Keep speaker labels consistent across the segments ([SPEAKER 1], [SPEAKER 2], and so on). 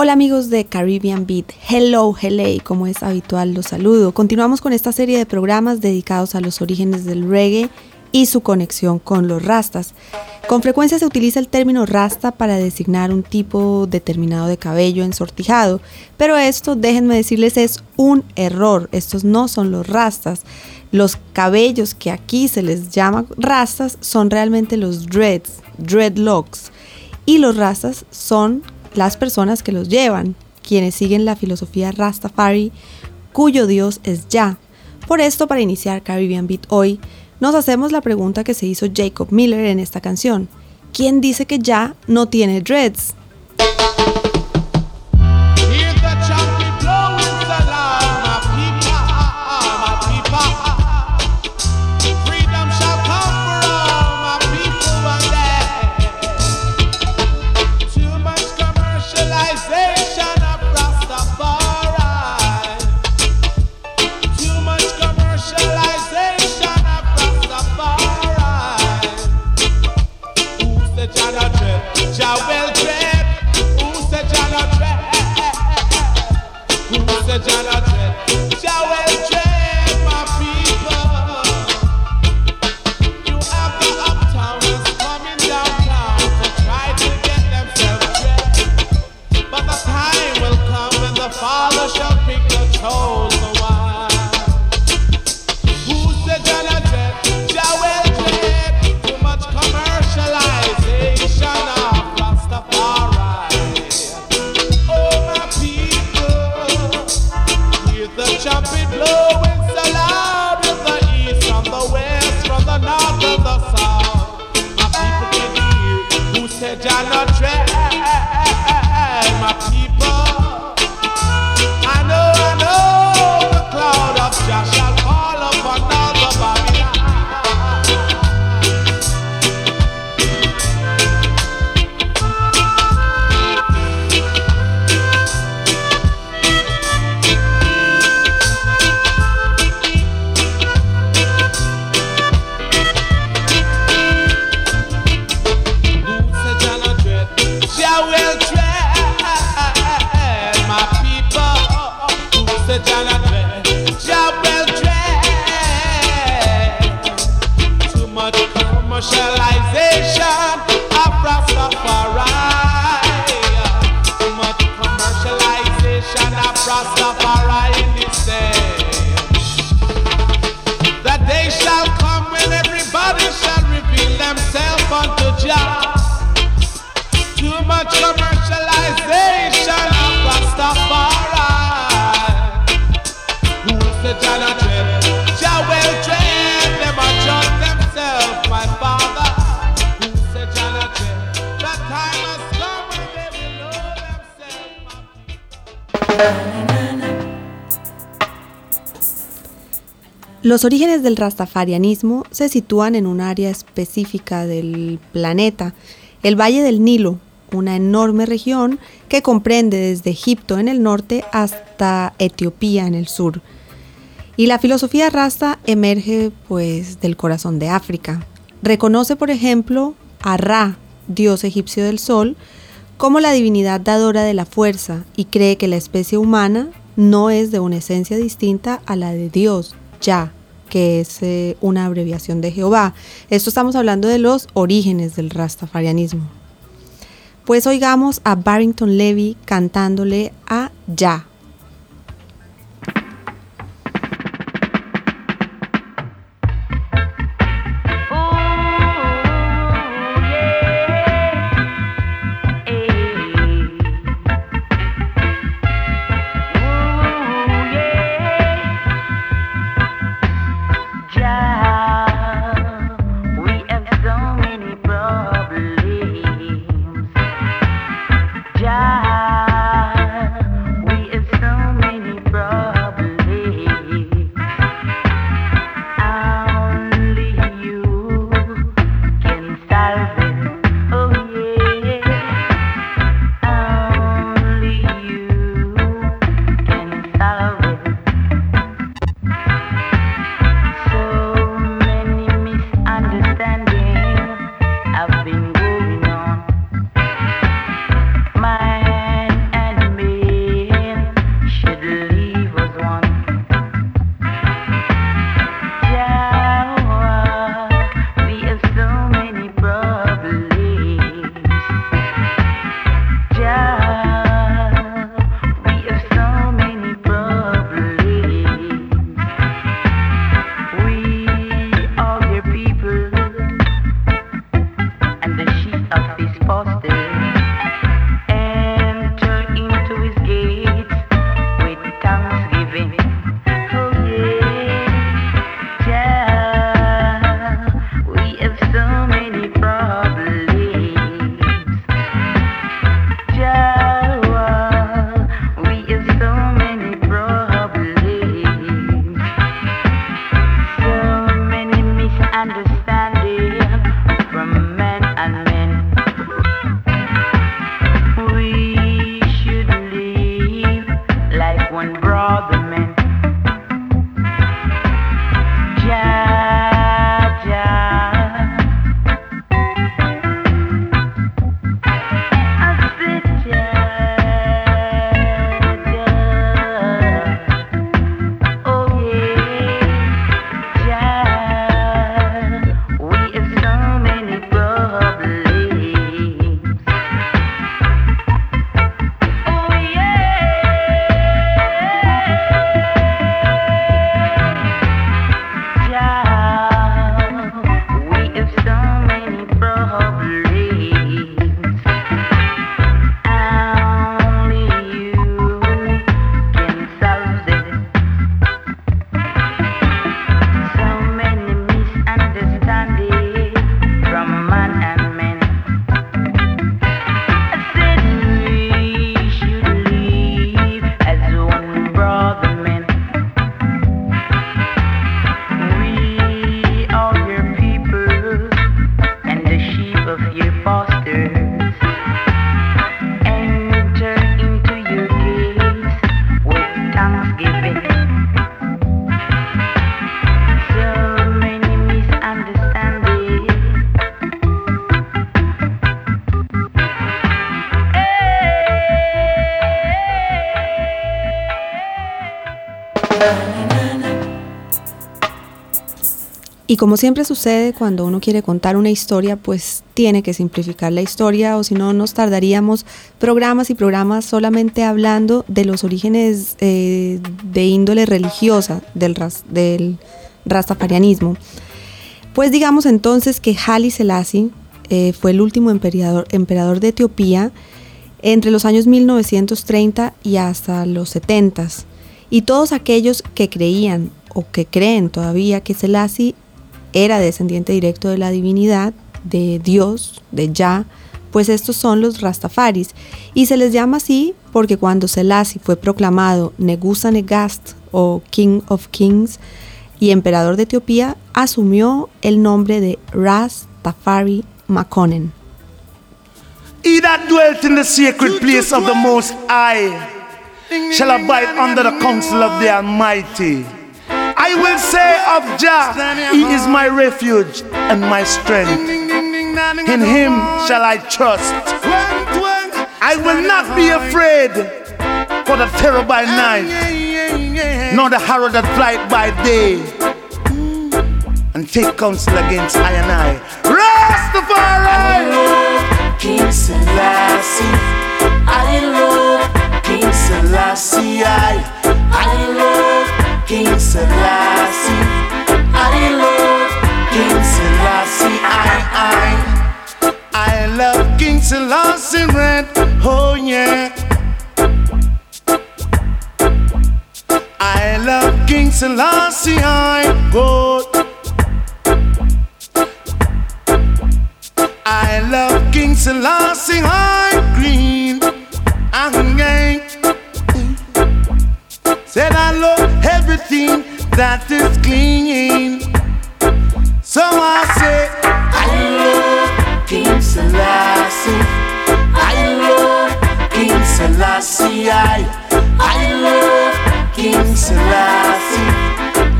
[SPEAKER 1] Hola amigos de Caribbean Beat, hello, hello, como es habitual los saludo. Continuamos con esta serie de programas dedicados a los orígenes del reggae y su conexión con los rastas. Con frecuencia se utiliza el término rasta para designar un tipo determinado de cabello ensortijado, pero esto, déjenme decirles, es un error. Estos no son los rastas. Los cabellos que aquí se les llama rastas son realmente los dreads, dreadlocks. Y los rastas son las personas que los llevan, quienes siguen la filosofía Rastafari, cuyo Dios es Ya. Por esto, para iniciar Caribbean Beat hoy, nos hacemos la pregunta que se hizo Jacob Miller en esta canción. ¿Quién dice que Ya no tiene dreads? uptown. Los orígenes del rastafarianismo se sitúan en un área específica del planeta, el Valle del Nilo, una enorme región que comprende desde Egipto en el norte hasta Etiopía en el sur. Y la filosofía rasta emerge pues del corazón de África. Reconoce, por ejemplo, a Ra, dios egipcio del sol, como la divinidad dadora de la fuerza y cree que la especie humana no es de una esencia distinta a la de Dios, Ya, que es eh, una abreviación de Jehová. Esto estamos hablando de los orígenes del rastafarianismo. Pues oigamos a Barrington Levy cantándole a Ya.
[SPEAKER 2] Como siempre sucede cuando uno quiere contar una historia, pues tiene que simplificar la historia o si no nos tardaríamos programas y programas solamente hablando de los orígenes eh, de índole religiosa del, del rastafarianismo. Pues digamos entonces que Haile Selassie eh, fue el último emperador, emperador de Etiopía entre los años 1930 y hasta los 70. Y todos aquellos que creían o que creen todavía que Selassie era descendiente directo de la divinidad, de Dios, de Yah, pues estos son los Rastafaris, y se les llama así porque cuando Selassie fue proclamado Negusa Negast o King of Kings y emperador de Etiopía, asumió el nombre de Rastafari Makonnen.
[SPEAKER 3] He that dwelt in the sacred place of the Most High shall abide under the counsel of the Almighty. I will say of Jah, He is my refuge and my strength. In Him shall I trust. I will not be afraid for the terror by night, nor the horror that flight by day. And take counsel against I and I. Rastafari!
[SPEAKER 4] King Selassie, I love King Selassie, I, I love King Selassie. I love King Selassie. I, I,
[SPEAKER 3] I love King Selassie red. Oh yeah. I love King Selassie. I go. I love King Selassie. I green. I'm gang. Said I love everything that is clean. So I say,
[SPEAKER 4] I love King Selassie. I love King Selassie. I, I love King Selassie.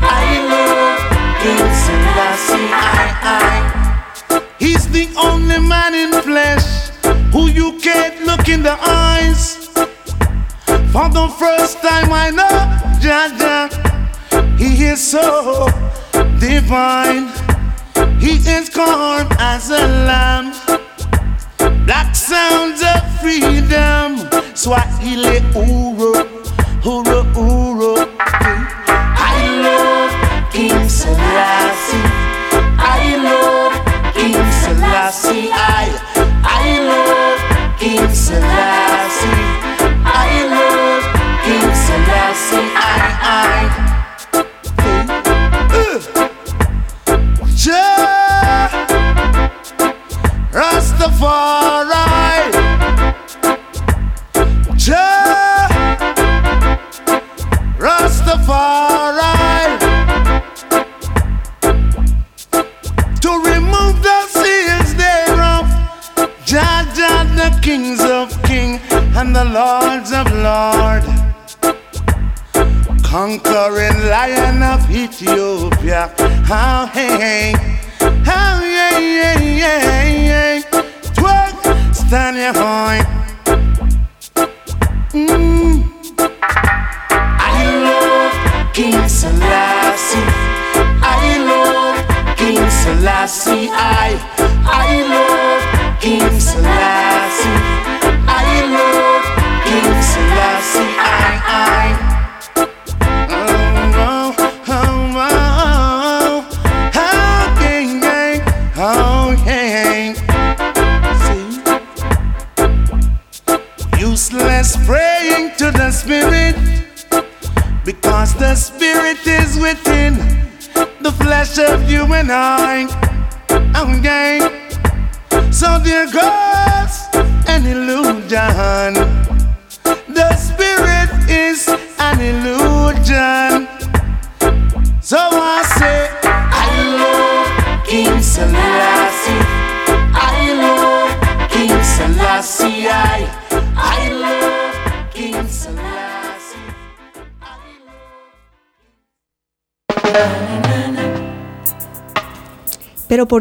[SPEAKER 4] I love King Selassie. I,
[SPEAKER 3] I. He's the only man in flesh who you can't look in the eyes. For the first time I know Jaja, He is so divine. He is calm as a lamb. Black sounds of freedom. Swahili Uro, Uro, Uro.
[SPEAKER 4] I love King Selassie. I love King Selassie. I, I love King Selassie. I love Selassie. I,
[SPEAKER 3] I.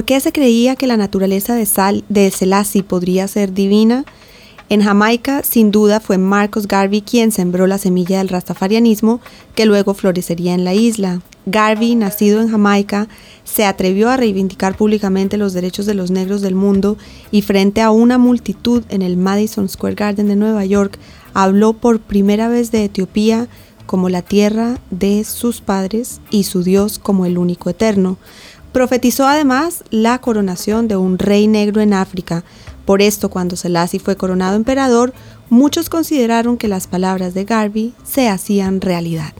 [SPEAKER 2] qué se creía que la naturaleza de, Sal, de Selassie podría ser divina? En Jamaica, sin duda, fue Marcos Garvey quien sembró la semilla del rastafarianismo que luego florecería en la isla. Garvey, nacido en Jamaica, se atrevió a reivindicar públicamente los derechos de los negros del mundo y frente a una multitud en el Madison Square Garden de Nueva York, habló por primera vez de Etiopía como la tierra de sus padres y su Dios como el único eterno. Profetizó además la coronación de un rey negro en África. Por esto, cuando Selassie fue coronado emperador, muchos consideraron que las palabras de Garvey se hacían realidad.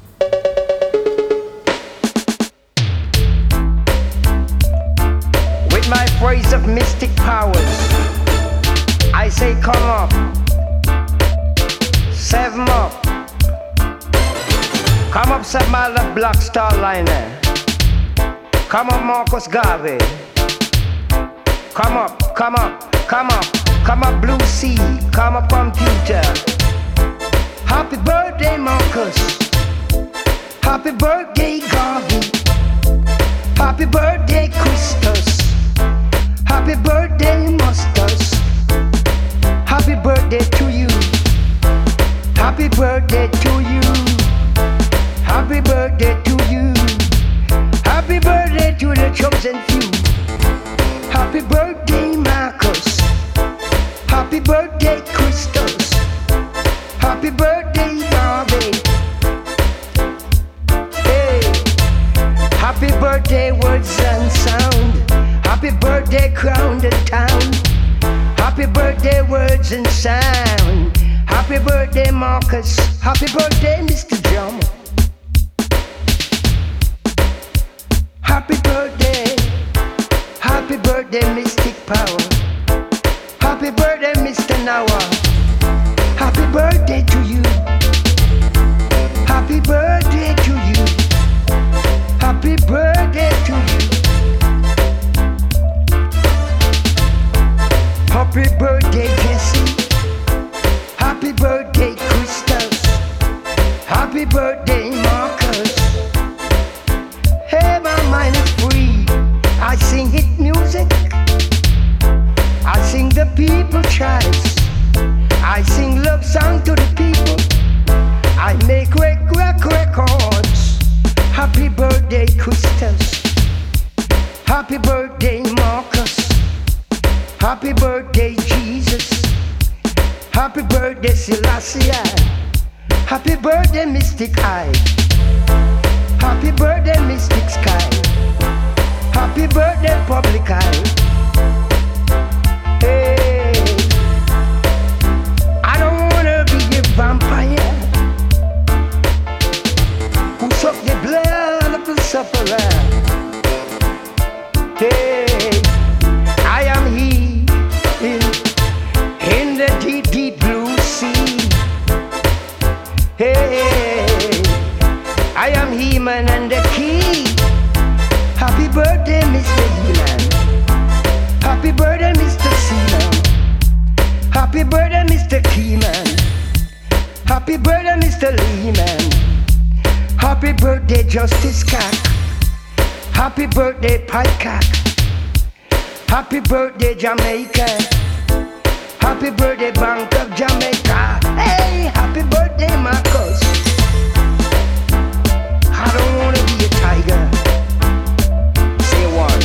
[SPEAKER 5] Come up, Samala Black Star Liner, come up, Marcus Garvey, come up, come up, come up, come up, Blue Sea, come up, computer. Happy birthday, Marcus. Happy birthday, Garvey. Happy birthday, Christus. Happy birthday, Mustus. Happy birthday to you. Happy birthday to you. Happy birthday to the chosen few. Happy birthday, Marcus. Happy birthday, Christus. Happy birthday, Garvey. Hey. Happy birthday, words and sound. Happy birthday, crown the town. Happy birthday, words and sound. Happy birthday, Marcus. Happy birthday, Mr. John. Happy birthday. Birthday, Mystic Power. Happy birthday, Mr. Nawa. Of Jamaica. Hey, happy birthday, Marcus. I don't wanna be a tiger. Say one.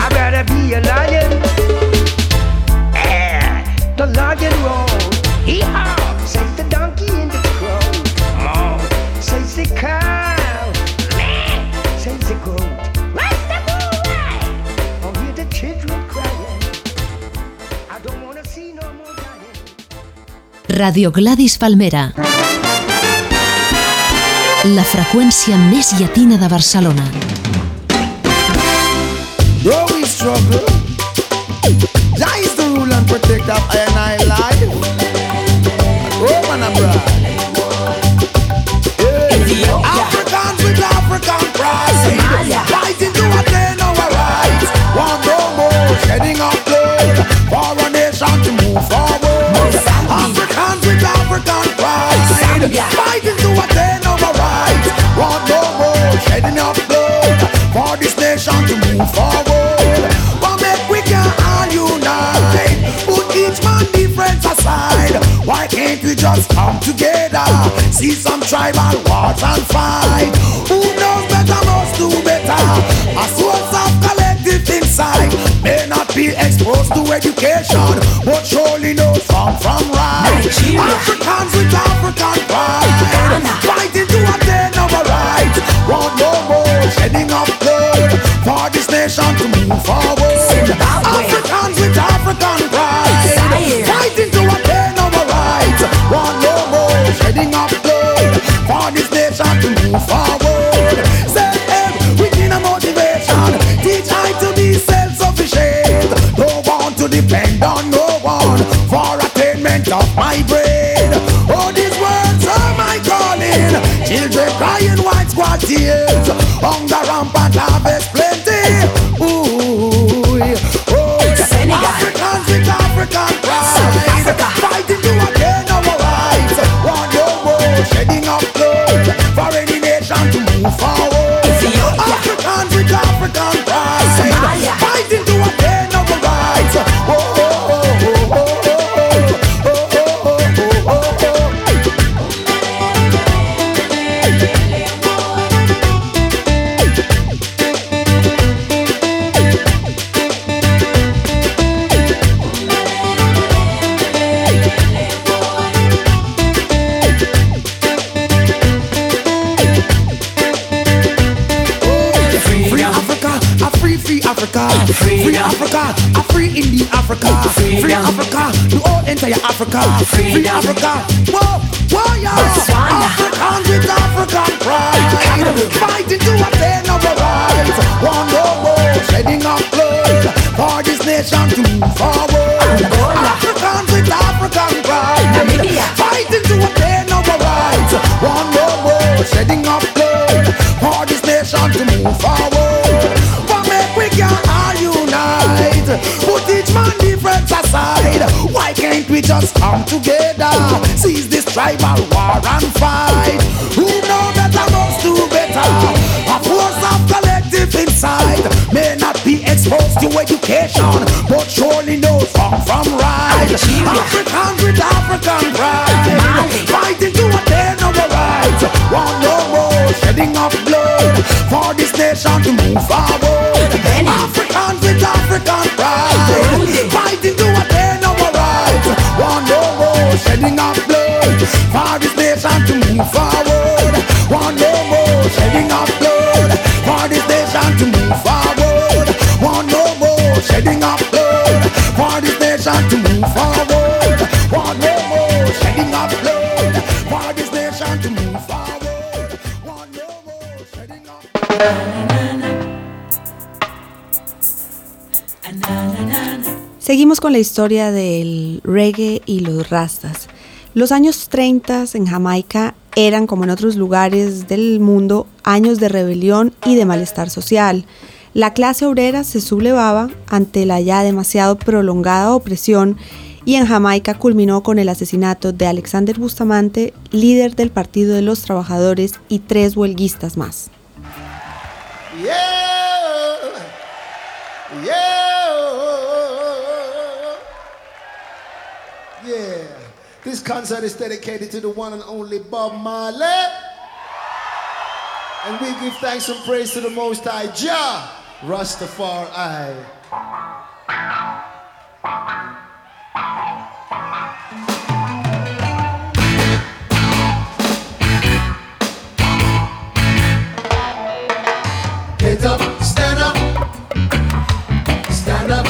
[SPEAKER 5] I'd rather be a lion. Eh, the lion roar. Hee-haw,
[SPEAKER 6] Radio Gladys Palmera. La freqüència més llatina de Barcelona.
[SPEAKER 7] Just come together, see some tribal wars and fight? Who knows better must do better. A source of collective insight may not be exposed to education, but surely knows wrong from right. Africans with African pride, fighting to attain our rights. Want no more shedding of blood for this nation to move forward. Africans best Africa, whoa, whoa, yeah. Africans with African pride, fighting to attain our rights. No more shedding of blood for this nation to move forward. Africans with African pride, fighting to attain our rights. No more shedding of blood for this nation to move forward. But make we can all unite, we just come together, seize this tribal war and fight? Who know better must do better. A force of collective insight may not be exposed to education, but surely knows wrong from right. Africans with African pride, fighting to attain our rights. Want no more shedding of blood for this nation to move forward. Of
[SPEAKER 2] Seguimos con la historia del reggae y los rastas. Los años 30 en Jamaica eran, como en otros lugares del mundo, años de rebelión y de malestar social. La clase obrera se sublevaba ante la ya demasiado prolongada opresión y en Jamaica culminó con el asesinato de Alexander Bustamante, líder del Partido de los Trabajadores, y tres huelguistas más.
[SPEAKER 6] Yeah, yeah, yeah. This concert is dedicated to the one and only Bob Marley. And we give thanks and praise to the Most High Jah Rastafari. Get up, stand up, stand up.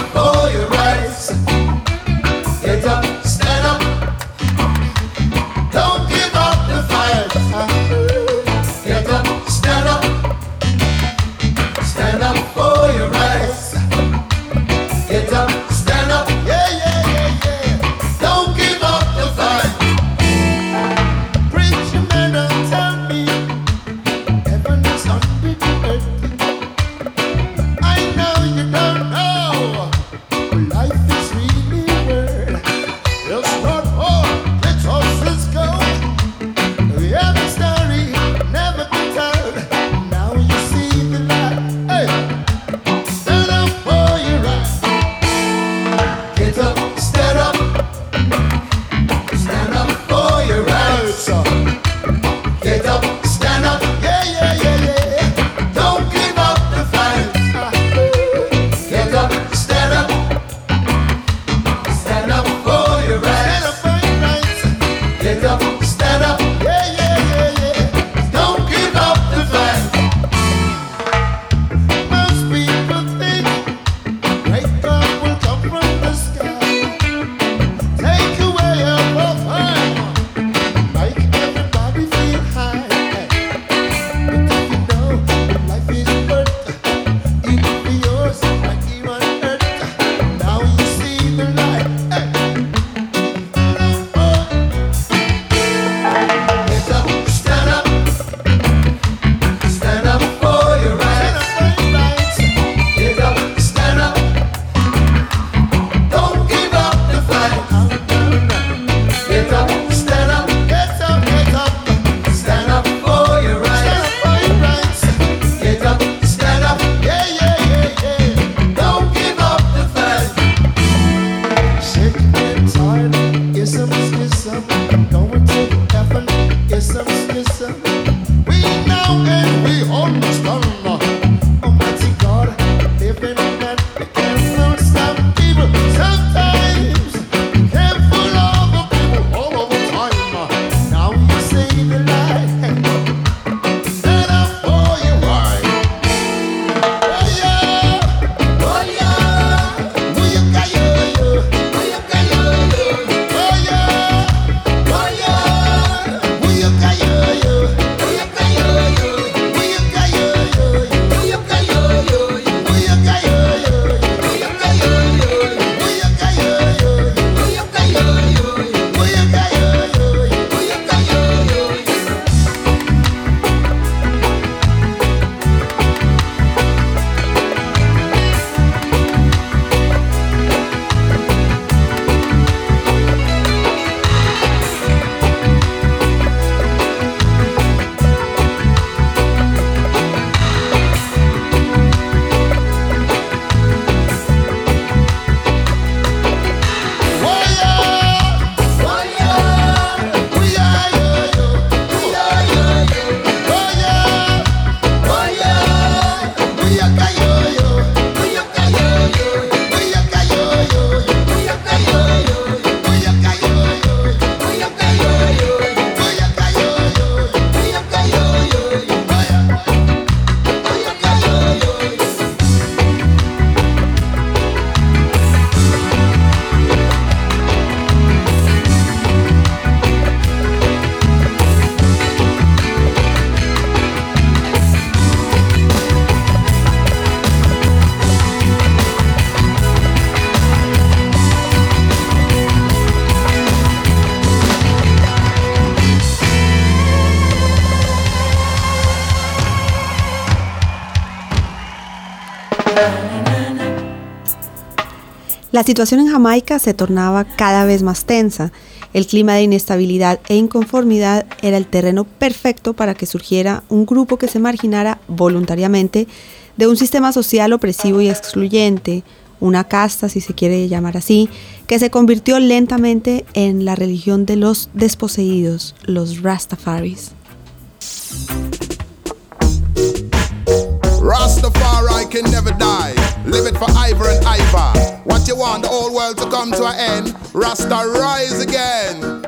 [SPEAKER 2] La situación en Jamaica se tornaba cada vez más tensa. El clima de inestabilidad e inconformidad era el terreno perfecto para que surgiera un grupo que se marginara voluntariamente de un sistema social opresivo y excluyente, una casta, si se quiere llamar así, que se convirtió lentamente en la religión de los desposeídos, los Rastafaris.
[SPEAKER 8] Rastafari can never die. Live it forever and ever. What you want, the whole world to come to an end. Rasta rise again.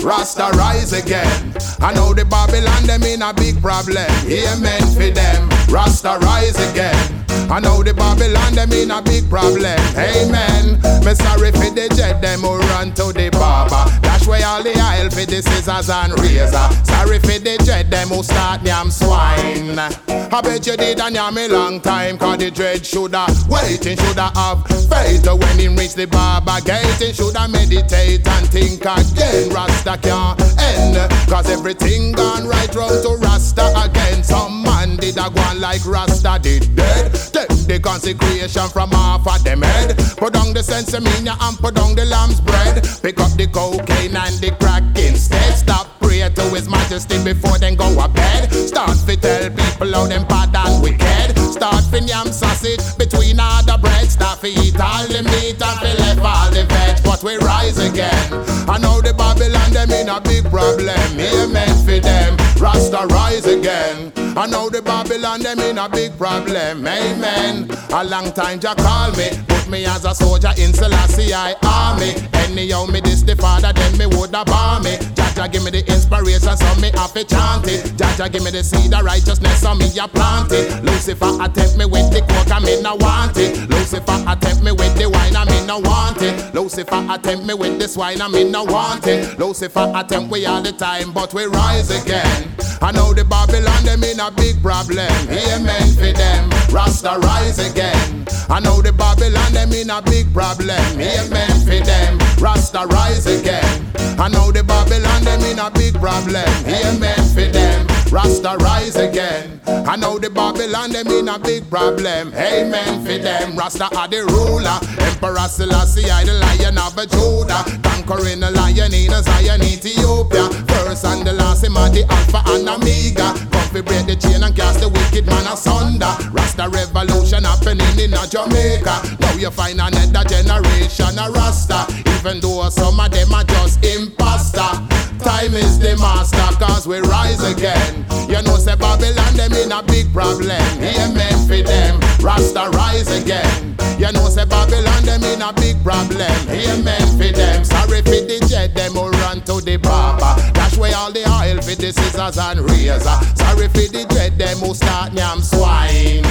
[SPEAKER 8] Rasta rise again. I know the Babylon them in a big problem. Amen for them. Rasta rise again. I know the Babylon them in a big problem. Amen. Me sorry for the jet them who run to the barber. Dash way all the aisle for the scissors and razor. Sorry for the jet them who start yam swine. I bet you did and yam a long time. Cause the dread shoulda waiting shoulda have faith when he reach the barber gate. Shoulda meditate and think again. Rasta can't end. Cause everything gone right round to Rasta again. Some man did a go on like Rasta did dead. Take the consecration from off of them head. Put down the sensimilla and put down the lamb's bread. Pick up the cocaine and the crack instead. Stop pray to his majesty before then go a bed. Start to tell people how them bad and wicked. Start fin yam sausage between all the bread. Start to eat all the meat and fi left all the veg. But we rise again. I know the Babylon them in a big problem. Amen for them. Rasta rise again. I know the Babylon them in a big problem. Amen. A long time Jah call me, put me as a soldier in Selassie I army. Anyhow me this the father, then me woulda bar me. Jah give me the inspiration, so me have to chant it. Jah give me the seed of righteousness, so me a plant it. Lucifer attempt me with the coke, I me no want it. Lucifer attempt me with the wine, I me no want it. Lucifer attempt me with the swine, I me no want it. Lucifer attempt we all the time, but we rise again. I know the Babylon them in a big problem. Amen for them. Rasta rise again. I know the Babylon them in a big problem. Amen for them. Rasta rise again. I know the Babylon them in a big problem. He amen for them. Rasta rise again. I know the Babylon them in a big problem. Amen for them. Rasta are the ruler. Emperor Selassie I the lion of Judah. Conquering the lion in a Zion, Ethiopia. First and the last him are the Alpha and Omega. Come fi break the chain and cast the wicked man asunder. Rasta revolution happening in a Jamaica. Now you find another generation of Rasta. Even though some of them are just imposter. Time is the master, cause we rise again. You know, say Babylon, them in a big problem. Amen for them. Rasta rise again. You know, say Babylon, them in a big problem. Amen for them. Sorry for the jet, them who run to the barber. Dash way all the oil for the scissors and razor. Sorry for the dread, them who start yam swine.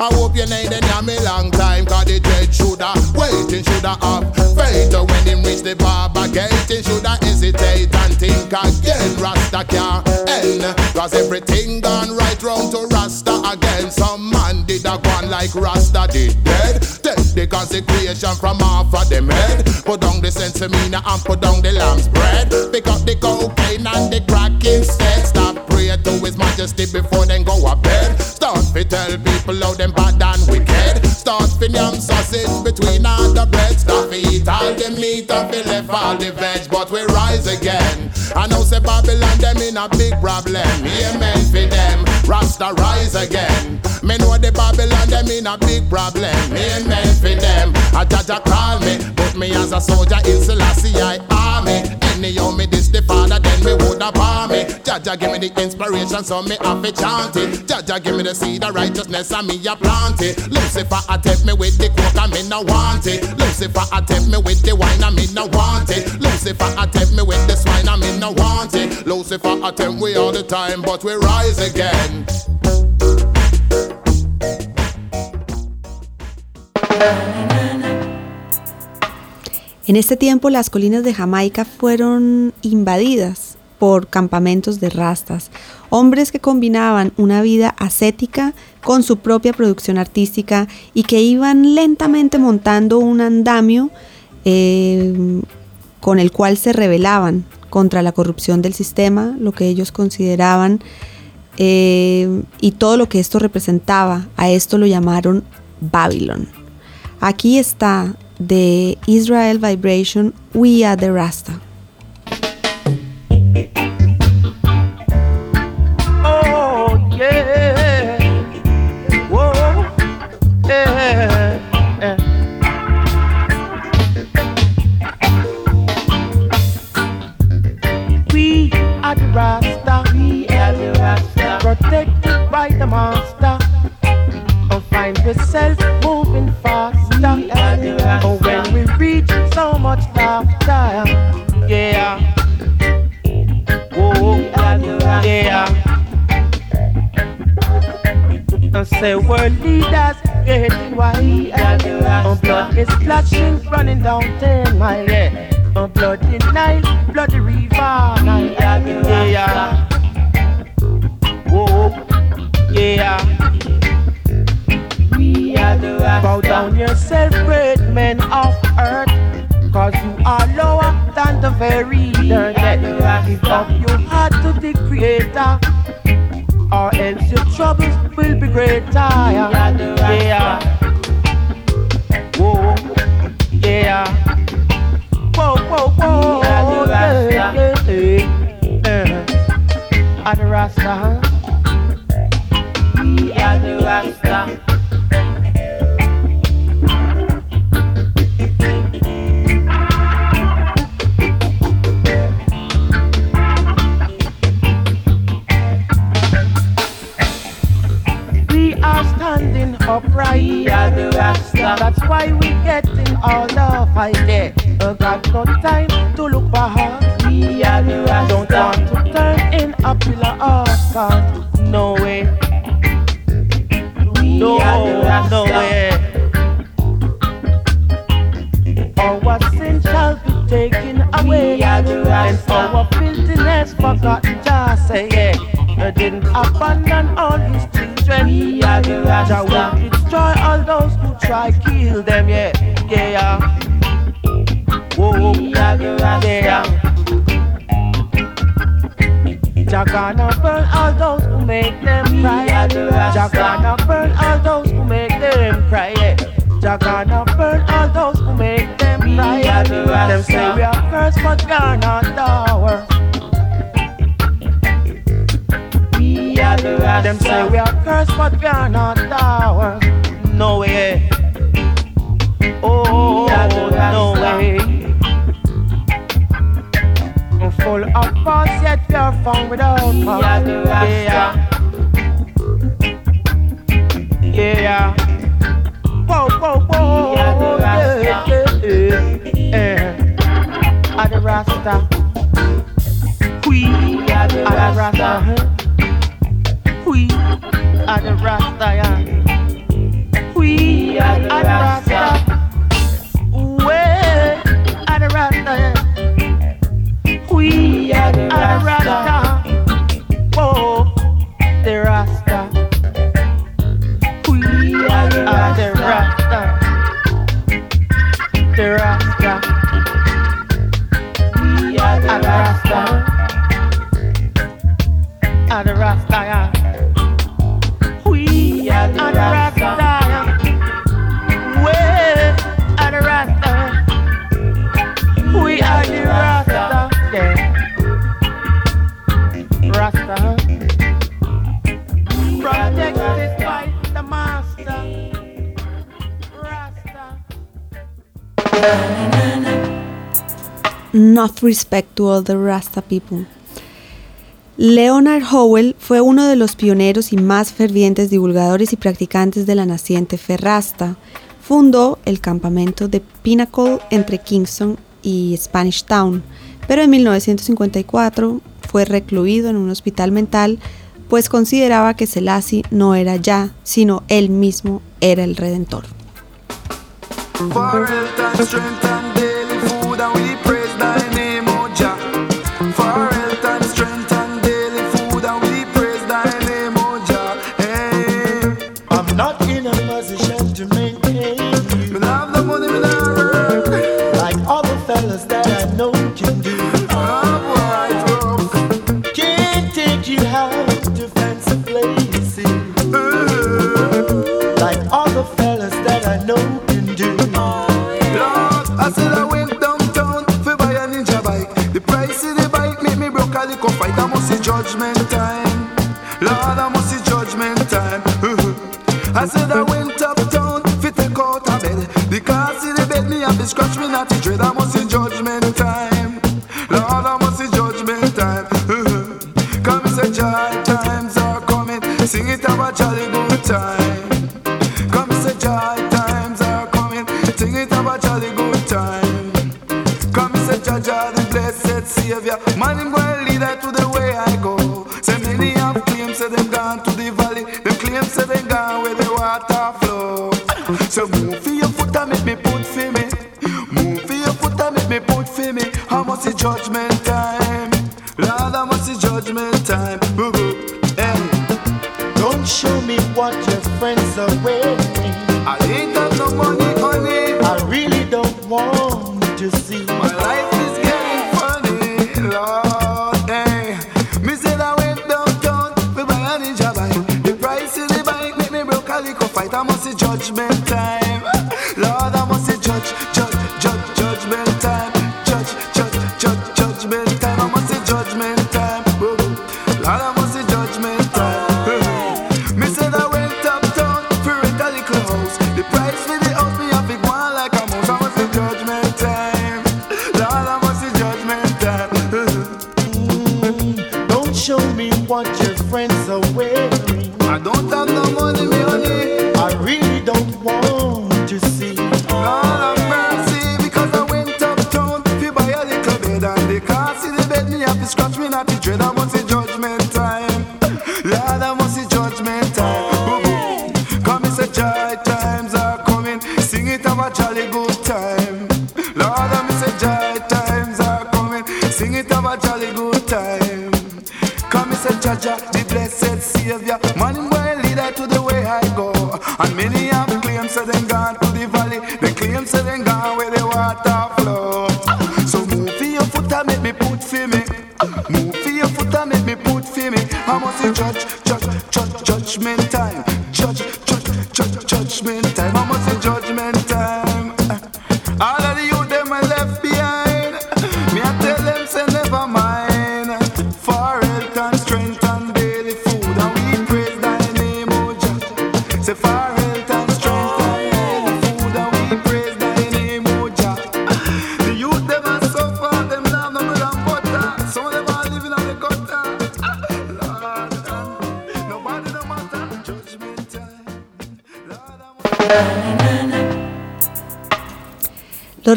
[SPEAKER 8] I hope you need the yam a long time, cause the dread shoulda waiting, shoulda have faith when him reach the barber gate. He shoulda hesitate and think again. Rasta can't end, cause everything gone right round to Rasta again. Some man did a go on like Rasta did dead. Take the consecration from off of them head. Put down the sensimilla and put down the lamb's bread. Pick up the cocaine and the crack instead. Stop pray to his majesty before then go a bed. Start to tell people how them bad and wicked. Start fin yam sausage between all the bread. Stop eat all the meat and fi left all the veg. But we rise again. I know say Babylon them in a big problem. Amen for them. Rasta rise again. Me know the Babylon them in a big problem. Amen for them. A Jah Jah call me, put me as a soldier in Selassie I army. Anyhow me then me woulda bar me. Jaja give me the inspiration, so me have it. Jaja give me the seed of righteousness, and me a plant. Lucifer attempt me with the coke, and me no want it. Lucifer attempt me with the wine, and me no want it. Lucifer attempt me with the swine, and me no want it. Lucifer attempt we all the time, but we rise again.
[SPEAKER 2] En este tiempo las colinas de Jamaica fueron invadidas por campamentos de rastas, hombres que combinaban una vida ascética con su propia producción artística y que iban lentamente montando un andamio eh, con el cual se rebelaban contra la corrupción del sistema, lo que ellos consideraban eh, y todo lo que esto representaba. A esto lo llamaron Babylon. Aquí está de Israel Vibration We Are the Rasta.
[SPEAKER 9] try kill them, yeah, yeah. Whoa, yeah, yeah, yeah. Jah gonna burn all those who make them cry. Jah gonna burn all those who make them cry. Jah gonna burn all those who make them cry. Them say we are first, but we are not our. Them say we are cursed, but we are not our. No way. Oh, no way. Full of us, yet without us. Yeah. Yeah. Whoa. Yeah, yeah, yeah. Rasta. We are the Rasta. We are the Rasta. We are the Rasta.
[SPEAKER 2] enough respect to all the Rasta people. Leonard Howell fue uno de los pioneros y más fervientes divulgadores y practicantes de la naciente Ferrasta. Fundó el campamento de Pinnacle entre Kingston y Spanish Town, pero en 1954 fue recluido en un hospital mental, pues consideraba que Selassie no era ya, sino él mismo era el Redentor.
[SPEAKER 10] I
[SPEAKER 11] must see judgment time. I said I went uptown, fit take out a bed. The car see the bed, me have to scratch me not to dread. I So move for your foot and make me put for me. Move for your foot and make me put for me. How much is judgment time? Lord, how much is judgment time? Boo boo. Hey.
[SPEAKER 12] Don't show me what your friends are wearing.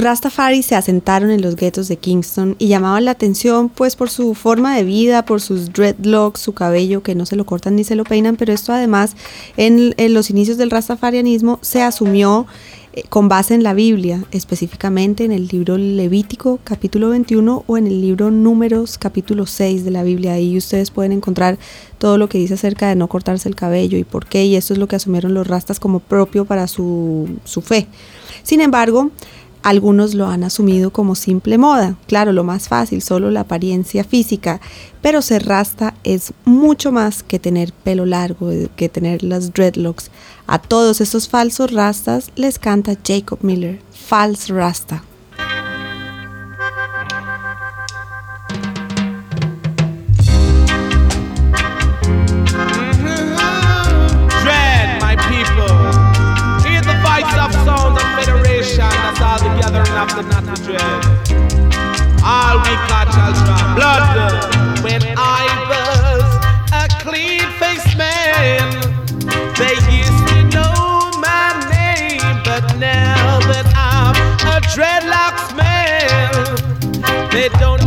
[SPEAKER 2] Rastafari se asentaron en los guetos de Kingston y llamaban la atención pues por su forma de vida, por sus dreadlocks, su cabello que no se lo cortan ni se lo peinan, pero esto además en, los inicios del rastafarianismo se asumió eh, con base en la Biblia, específicamente en el libro Levítico capítulo 21 o en el libro Números capítulo 6 de la Biblia. Ahí ustedes pueden encontrar todo lo que dice acerca de no cortarse el cabello y por qué, y esto es lo que asumieron los rastas como propio para su, su fe. Sin embargo, algunos lo han asumido como simple moda, claro, lo más fácil, solo la apariencia física, pero ser rasta es mucho más que tener pelo largo, eh, que tener las dreadlocks. A todos estos falsos rastas les canta Jacob Miller, False Rasta.
[SPEAKER 1] Of the not. All we catch ultra blood. When I was a clean faced man, they used to know my name. But now that I'm a dreadlocks man, they don't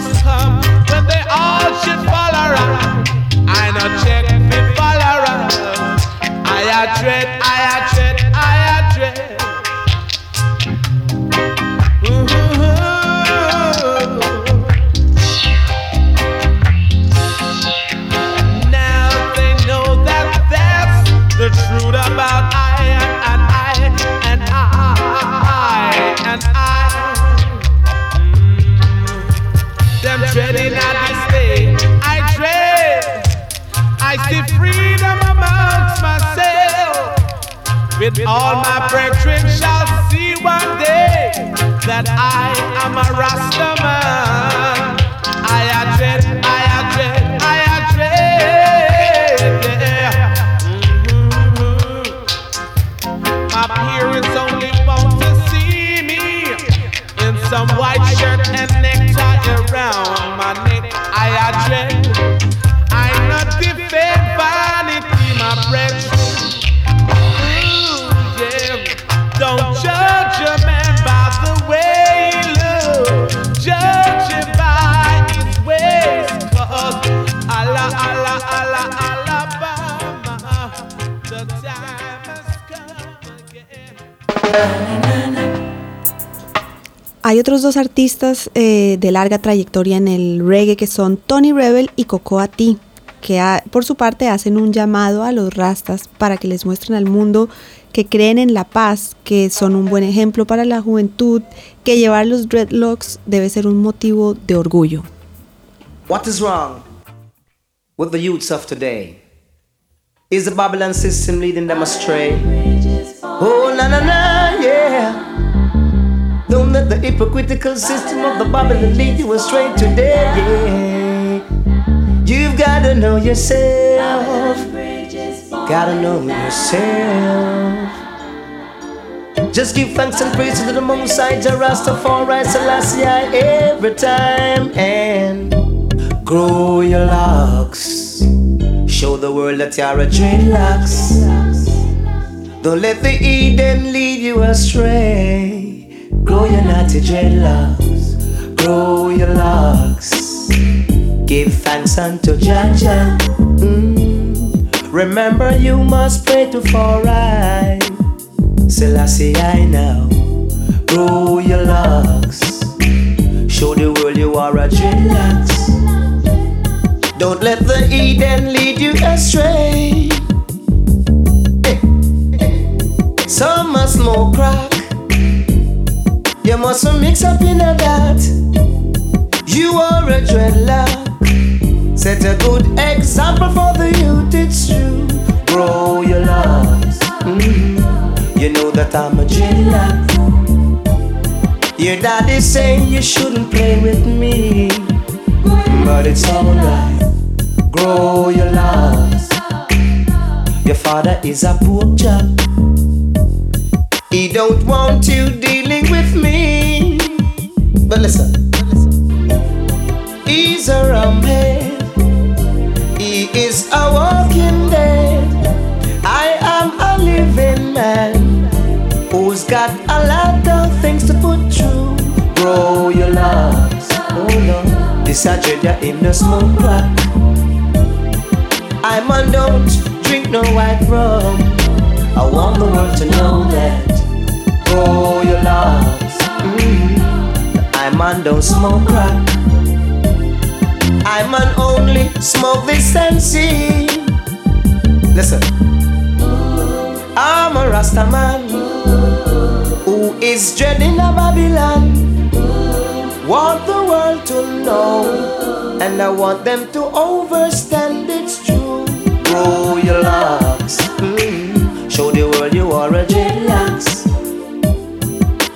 [SPEAKER 1] time come when they all should fall around. I know
[SPEAKER 2] Hay otros dos artistas eh, de larga trayectoria en el reggae que son Tony Rebel y Cocoa T, que por su parte hacen un llamado a los rastas para que les muestren al mundo que creen en la paz, que son un buen ejemplo para la juventud, que llevar los dreadlocks debe ser un motivo de orgullo.
[SPEAKER 13] What is wrong with the youths of today? Is the Babylon system leading them astray? Oh, na na na, Don't let the hypocritical system of the Babylon lead you astray today. You've gotta know yourself. Gotta know yourself. Just give thanks and praise to the Most High, Rastafari, Selassie, every time and grow your locks. Show the world that you're a dreadlocks. Don't let the heathen lead you astray. Grow your naughty dreadlocks. Grow your locks. Give thanks unto Jah. Mm. Remember you must pray to for right. Selassie I now. Grow your locks. Show the world you are a dreadlocks. Don't let the heathen lead you astray. Some must smoke crack. You mustn't mix up in a that. You are a dreadlock. Set a good example for the youth, it's true. Grow your locks. Mhm. You know that I'm a dreadlock. Your daddy's saying you shouldn't play with me. But it's alright. Grow your locks. Your father is a poor chap. He don't want you dealing with me. But listen, he's a rumhead. He is a walking dead. I am a living man who's got a lot of things to put through. Grow your locks. Oh no, this a in the smoke. I'm on don't drink no white rum. I want the world to know that. Grow your locks. Mm. I'm on don't smoke crack. I'm on only smoke see. Listen, I'm a Rasta man who is dreading a Babylon. Want the world to know, and I want them to overstand it's true. Grow your locks, mm. show the world you are a dreadlocks.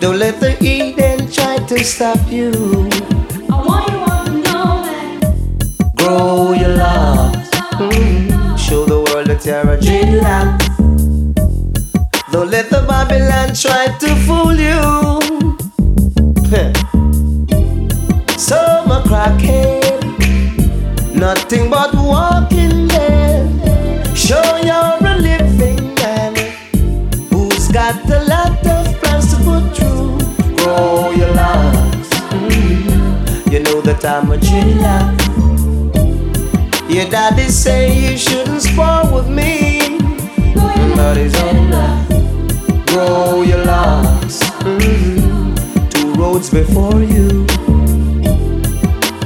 [SPEAKER 13] Don't let the heathen try to stop you. I want you all to know that. Grow your locks, mm. show the world that you're a dreadlock. Don't let the Babylon try to fool you. Some a crackhead, nothing but walking dead. Show you're a living man who's got a Grow your mm. you know that I'm a dreadlock. Your daddy say you shouldn't spar with me, but it's alright. Grow your mm. two roads before you.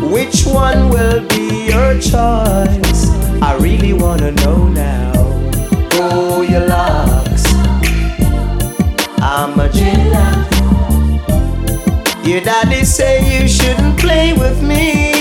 [SPEAKER 13] Which one will be your choice? I really wanna know now. Grow your locks. Your daddy say you shouldn't play with me.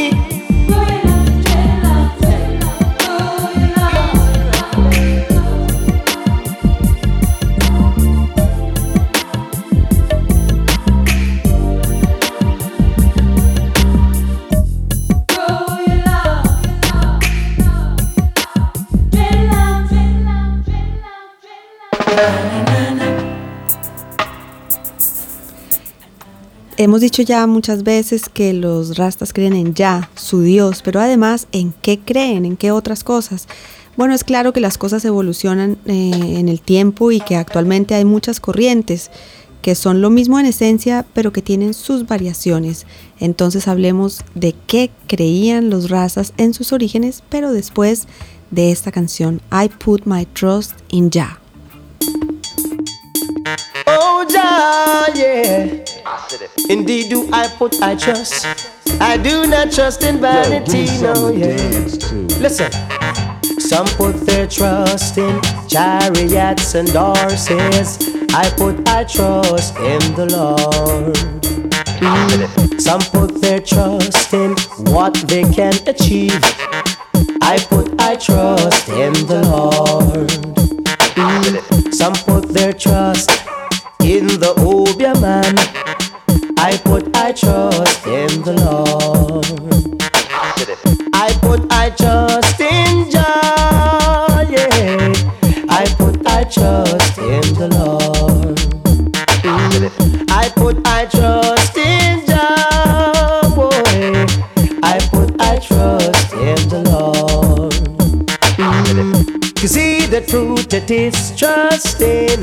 [SPEAKER 2] Hemos dicho ya muchas veces que los rastas creen en Ya, su Dios, pero además en qué creen, en qué otras cosas. Bueno, es claro que las cosas evolucionan eh, en el tiempo y que actualmente hay muchas corrientes que son lo mismo en esencia, pero que tienen sus variaciones. Entonces hablemos de qué creían los razas en sus orígenes, pero después de esta canción, I Put My Trust in Jah.
[SPEAKER 13] Oh, Jah, yeah. Indeed, do I put I trust. I do not trust in vanity, no, yeah. Listen. Some put their trust in chariots and horses. I put I trust in the Lord. Mm. Some put their trust in what they can achieve. I put I trust in the Lord. Mm. Some put their trust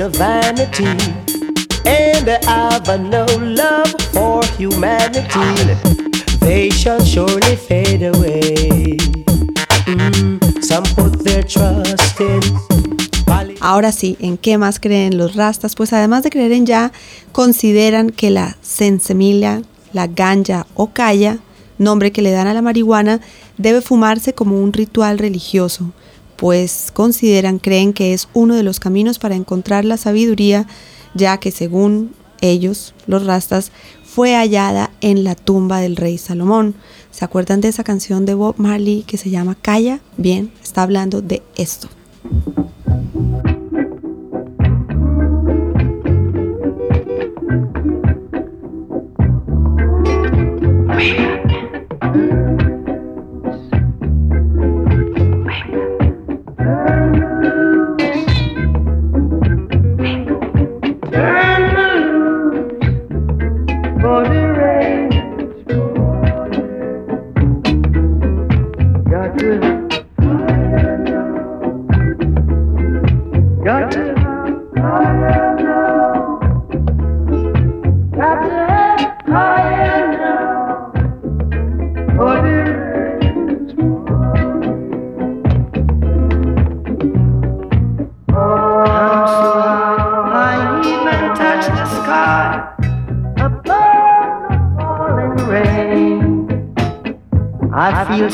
[SPEAKER 13] in vanity. And no love for humanity they shall surely fade away. Mm, some put their trust
[SPEAKER 2] Ahora sí, ¿en qué más creen los rastas? Pues además de creer en ya, consideran que la sensemilla, la ganja o kaya, nombre que le dan a la marihuana, debe fumarse como un ritual religioso, pues consideran, creen que es uno de los caminos para encontrar la sabiduría, ya que según ellos, los rastas, fue hallada en la tumba del rey Salomón. ¿Se acuerdan de esa canción de Bob Marley que se llama Calla? Bien, está hablando de esto.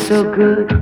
[SPEAKER 2] so good.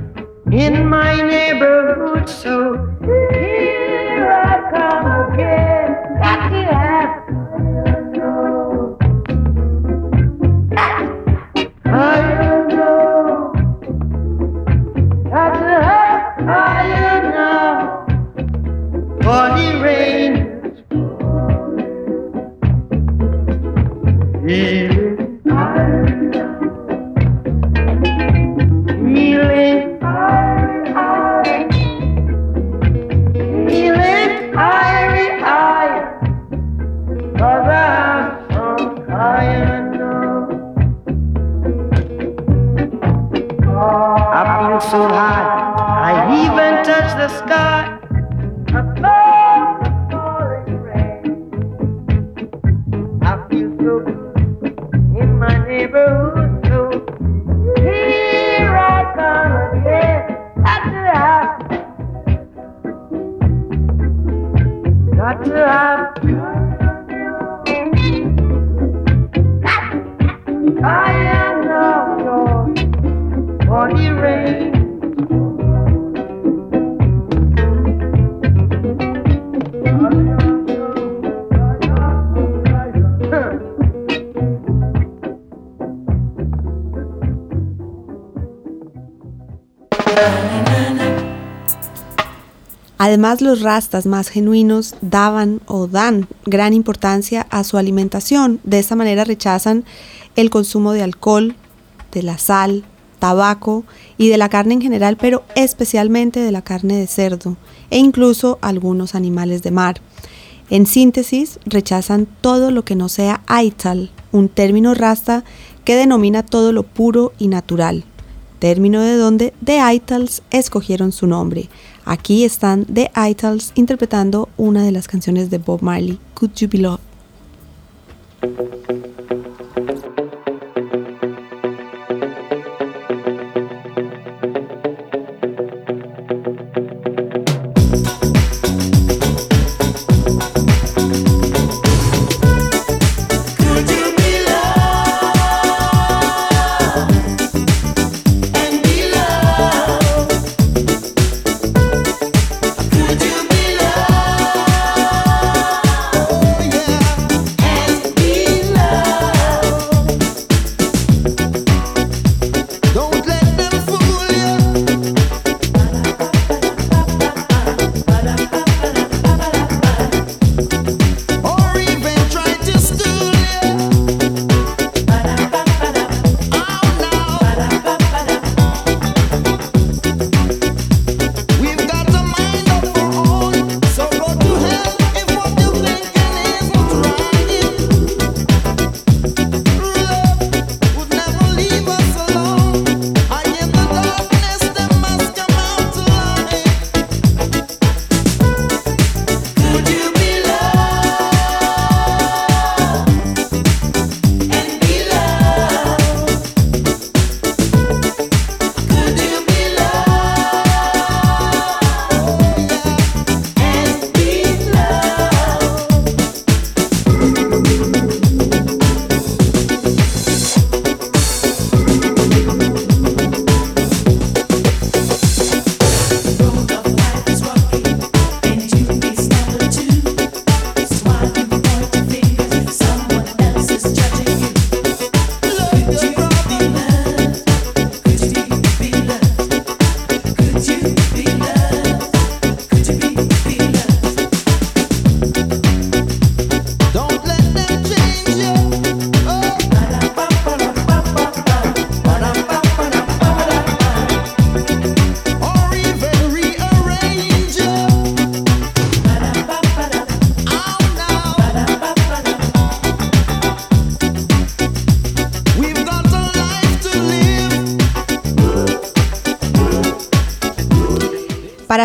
[SPEAKER 2] Además, los rastas más genuinos daban o dan gran importancia a su alimentación. De esta manera rechazan el consumo de alcohol, de la sal, tabaco y de la carne en general, pero especialmente de la carne de cerdo e incluso algunos animales de mar. En síntesis, rechazan todo lo que no sea aital
[SPEAKER 3] un término rasta que denomina todo lo puro y natural, término de donde The Itals escogieron su nombre. Aquí están The Itals interpretando una de las canciones de Bob Marley, Could You Be Loved.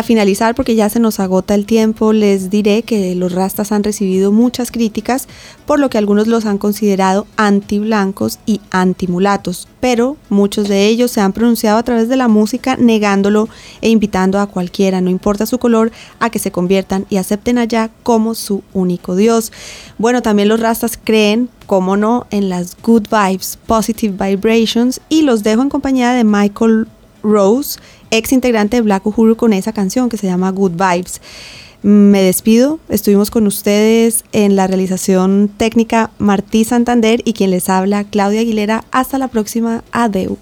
[SPEAKER 3] Finalizar, porque ya se nos agota el tiempo, les diré que los rastas han recibido muchas críticas, por lo que algunos los han considerado anti-blancos y anti-mulatos, pero muchos de ellos se han pronunciado a través de la música negándolo e invitando a cualquiera, no importa su color, a que se conviertan y acepten allá como su único Dios. Bueno, también los rastas creen, como no, en las good vibes, positive vibrations, y los dejo en compañía de Michael Rose, ex integrante de Black Uhuru, con esa canción que se llama Good Vibes. Me despido, estuvimos con ustedes en la realización técnica Martí Santander y quien les habla Claudia Aguilera. Hasta la próxima, adeu.